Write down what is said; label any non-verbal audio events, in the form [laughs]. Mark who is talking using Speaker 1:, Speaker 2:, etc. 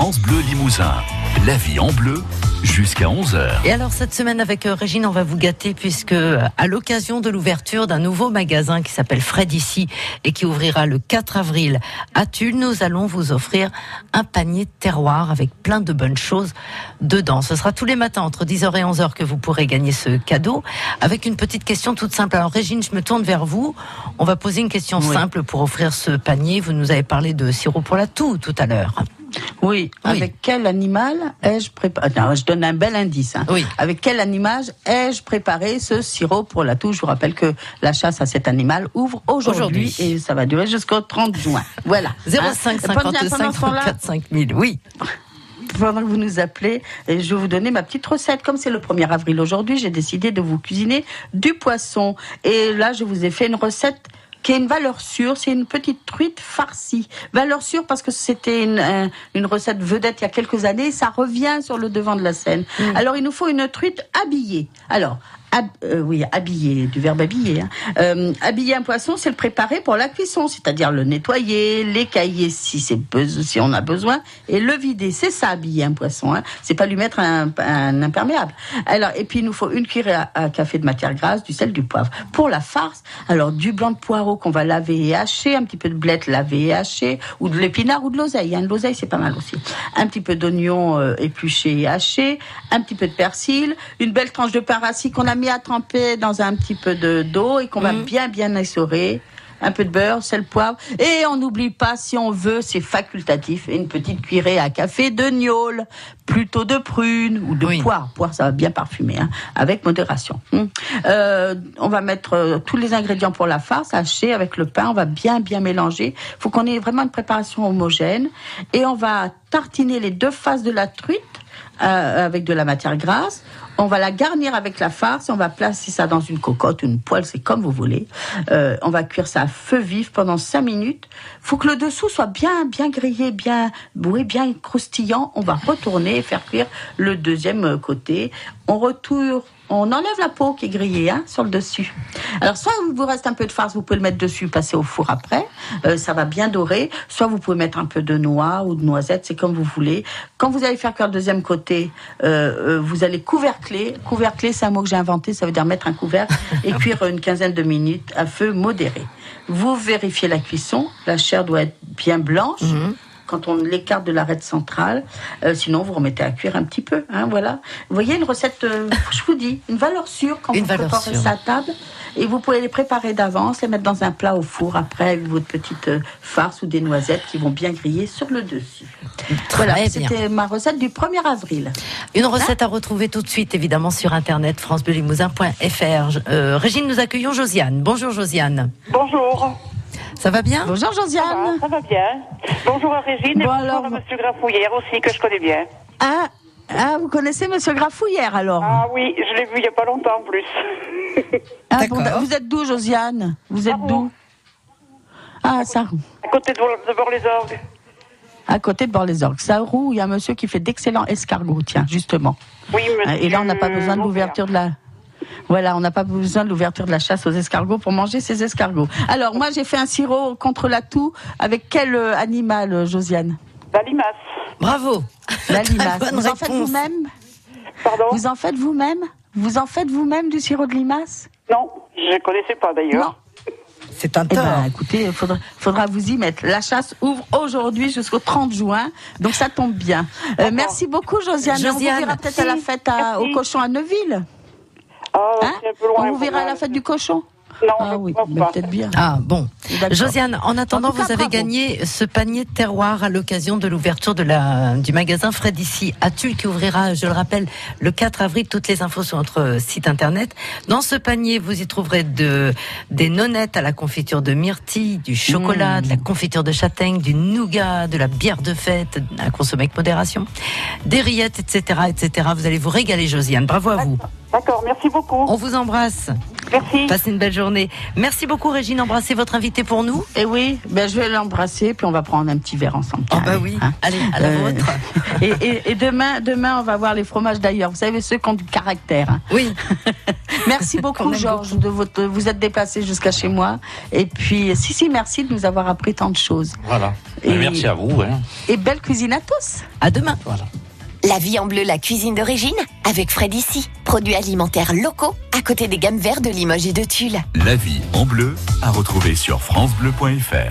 Speaker 1: France Bleu Limousin. La vie en bleu jusqu'à 11h.
Speaker 2: Et alors cette semaine avec euh, Régine, on va vous gâter puisque euh, à l'occasion de l'ouverture d'un nouveau magasin qui s'appelle Fred ici et qui ouvrira le 4 avril à Tulle, nous allons vous offrir un panier de terroir avec plein de bonnes choses dedans. Ce sera tous les matins entre 10h et 11h que vous pourrez gagner ce cadeau avec une petite question toute simple. Alors Régine, je me tourne vers vous. On va poser une question simple pour offrir ce panier. Vous nous avez parlé de sirop pour la toux tout à l'heure.
Speaker 3: Oui, avec quel animal ai-je préparé Je donne un bel indice. Hein.
Speaker 2: Oui.
Speaker 3: Avec quel animal ai-je préparé ce sirop pour la toux? Je vous rappelle que la chasse à cet animal ouvre aujourd'hui et ça va durer jusqu'au 30 juin. Voilà.
Speaker 2: 05 55 34 5000. Oui
Speaker 3: pendant que vous nous appelez, je vais vous donner ma petite recette. Comme c'est le 1er avril aujourd'hui, j'ai décidé de vous cuisiner du poisson. Et là, je vous ai fait une recette qui a une valeur sûre, c'est une petite truite farcie. Valeur sûre parce que c'était une, une, recette vedette il y a quelques années, ça revient sur le devant de la scène. Mm. Alors il nous faut une truite habillée. Alors euh, oui, habiller, du verbe habiller. Hein. Euh, habiller un poisson, c'est le préparer pour la cuisson, c'est-à-dire le nettoyer, l'écailler si c'est si on a besoin, et le vider. C'est ça, habiller un poisson. Hein. C'est pas lui mettre un, un, imperméable. Alors, et puis il nous faut une cuillère à, café de matière grasse, du sel, du poivre. Pour la farce, alors du blanc de poireau qu'on va laver et hacher, un petit peu de blette laver et hacher, ou de l'épinard ou de l'oseille. Hein. L'oseille, c'est pas mal aussi. Un petit peu d'oignon euh, épluché et haché, un petit peu de persil, une belle tranche de pain rassis qu'on a mis à tremper dans un petit peu de d'eau et qu'on va mhm. bien bien essorer un peu de beurre, sel, poivre. Et on n'oublie pas, si on veut, c'est facultatif, une petite cuillerée à café de gnôle, plutôt de prune ou de poire. Poire, ça va bien parfumer, hein, avec modération. Hum. Euh, on va mettre euh, tous les ingrédients pour la farce, haché avec le pain. On va bien, bien mélanger. Il faut qu'on ait vraiment une préparation homogène. Et on va tartiner les deux faces de la truite euh, avec de la matière grasse. On va la garnir avec la farce. On va placer ça dans une cocotte, une poêle, c'est comme vous voulez. Euh, on va cuire ça à feu vif pendant 5 minutes. Faut que le dessous soit bien, bien grillé, bien, oui, bien croustillant. On va retourner et faire cuire le deuxième côté. On retourne on enlève la peau qui est grillée hein, sur le dessus. Alors soit il vous reste un peu de farce, vous pouvez le mettre dessus, passer au four après, euh, ça va bien dorer. Soit vous pouvez mettre un peu de noix ou de noisettes, c'est comme vous voulez. Quand vous allez faire cuire le deuxième côté, euh, euh, vous allez couvercler. Couvercler, c'est un mot que j'ai inventé, ça veut dire mettre un couvercle [laughs] et cuire une quinzaine de minutes à feu modéré. Vous vérifiez la cuisson, la chair doit être bien blanche. Mhm quand on l'écarte de l'arête centrale. Euh, sinon, vous remettez à cuire un petit peu. Hein, voilà. Vous voyez une recette, euh, je vous dis, une valeur sûre quand vous préparez ça à table. Et vous pouvez les préparer d'avance, les mettre dans un plat au four après avec votre petite euh, farce ou des noisettes qui vont bien griller sur le dessus. voilà, c'était ma recette du 1er avril.
Speaker 2: Une recette à retrouver tout de suite, évidemment, sur internet, francebleulimousin.fr. Régine, nous accueillons Josiane. Bonjour Josiane.
Speaker 4: Bonjour.
Speaker 2: Ça va bien
Speaker 3: Bonjour Josiane.
Speaker 4: Ça va, bien. Bonjour à Régine et bonjour à Monsieur Grafouillère aussi, que je connais bien.
Speaker 3: Ah, ah vous connaissez Monsieur Grafouillère alors
Speaker 4: Ah oui, je l'ai vu il n'y a pas longtemps en plus.
Speaker 3: ah, vous êtes d'où Josiane? Vous êtes d'où? Ah, ça.
Speaker 4: À côté de, Bord-les-Orgues.
Speaker 3: À côté de Bord-les-Orgues. Ça roule, il y a un monsieur qui fait d'excellents escargots, tiens, justement.
Speaker 4: Oui, monsieur.
Speaker 3: Et là, on n'a pas besoin de l'ouverture de la... Voilà, on n'a pas besoin de l'ouverture de la chasse aux escargots pour manger ces escargots. Alors, moi, j'ai fait un sirop contre la toux. Avec quel euh, animal, euh, Josiane?
Speaker 4: La limace.
Speaker 2: Bravo.
Speaker 3: La limace. Vous en faites vous-même?
Speaker 4: Pardon?
Speaker 3: Vous en faites vous-même? Vous en faites vous-même du sirop de limace?
Speaker 4: Non, je ne connaissais pas d'ailleurs.
Speaker 2: C'est un
Speaker 3: eh
Speaker 2: tort.
Speaker 3: ben, écoutez, il faudra, vous y mettre. La chasse ouvre aujourd'hui jusqu'au 30 juin, donc ça tombe bien. Euh, merci beaucoup, Josiane. Josiane. On vous verra peut-être à la fête au cochon à Neuville.
Speaker 4: Oh, hein
Speaker 3: On vous verra à la fête du cochon
Speaker 4: non,
Speaker 3: ah oui, peut-être bien.
Speaker 2: Ah bon. Josiane, en attendant, vous avez gagné ce panier de terroir à l'occasion de l'ouverture de la du magasin Fred ici à Tulle qui ouvrira, je le rappelle, le 4 avril. Toutes les infos sur notre site internet. Dans ce panier, vous y trouverez de des nonnettes à la confiture de myrtille, du chocolat, mmh. de la confiture de châtaigne, du nougat, de la bière de fête à consommer avec modération, des rillettes, etc., etc. Vous allez vous régaler, Josiane. Bravo à vous.
Speaker 4: D'accord, merci beaucoup.
Speaker 2: On vous embrasse.
Speaker 4: Merci.
Speaker 2: Passez une belle journée. Merci beaucoup, Régine. Embrassez votre invité pour nous.
Speaker 3: Et oui, ben, je vais l'embrasser, puis on va prendre un petit verre ensemble.
Speaker 2: Oh, bah oui.
Speaker 3: Hein.
Speaker 2: Allez, à la
Speaker 3: Euh,
Speaker 2: vôtre. [laughs]
Speaker 3: Et, et- et demain, demain, on va voir les fromages d'ailleurs. Vous savez, ceux qui ont du caractère. hein.
Speaker 2: Oui. [laughs]
Speaker 3: Merci beaucoup, Georges, de votre, vous êtes déplacé jusqu'à chez moi. Et puis, si, si, merci de nous avoir appris tant de choses.
Speaker 5: Voilà.
Speaker 3: Et-
Speaker 5: Merci à vous. hein.
Speaker 3: Et belle cuisine à tous.
Speaker 2: À demain.
Speaker 5: Voilà.
Speaker 6: La vie en bleu, la cuisine d'origine, avec Fred ici. Produits alimentaires locaux, à côté des gammes vertes de Limoges et de Tulle.
Speaker 1: La vie en bleu à retrouver sur FranceBleu.fr.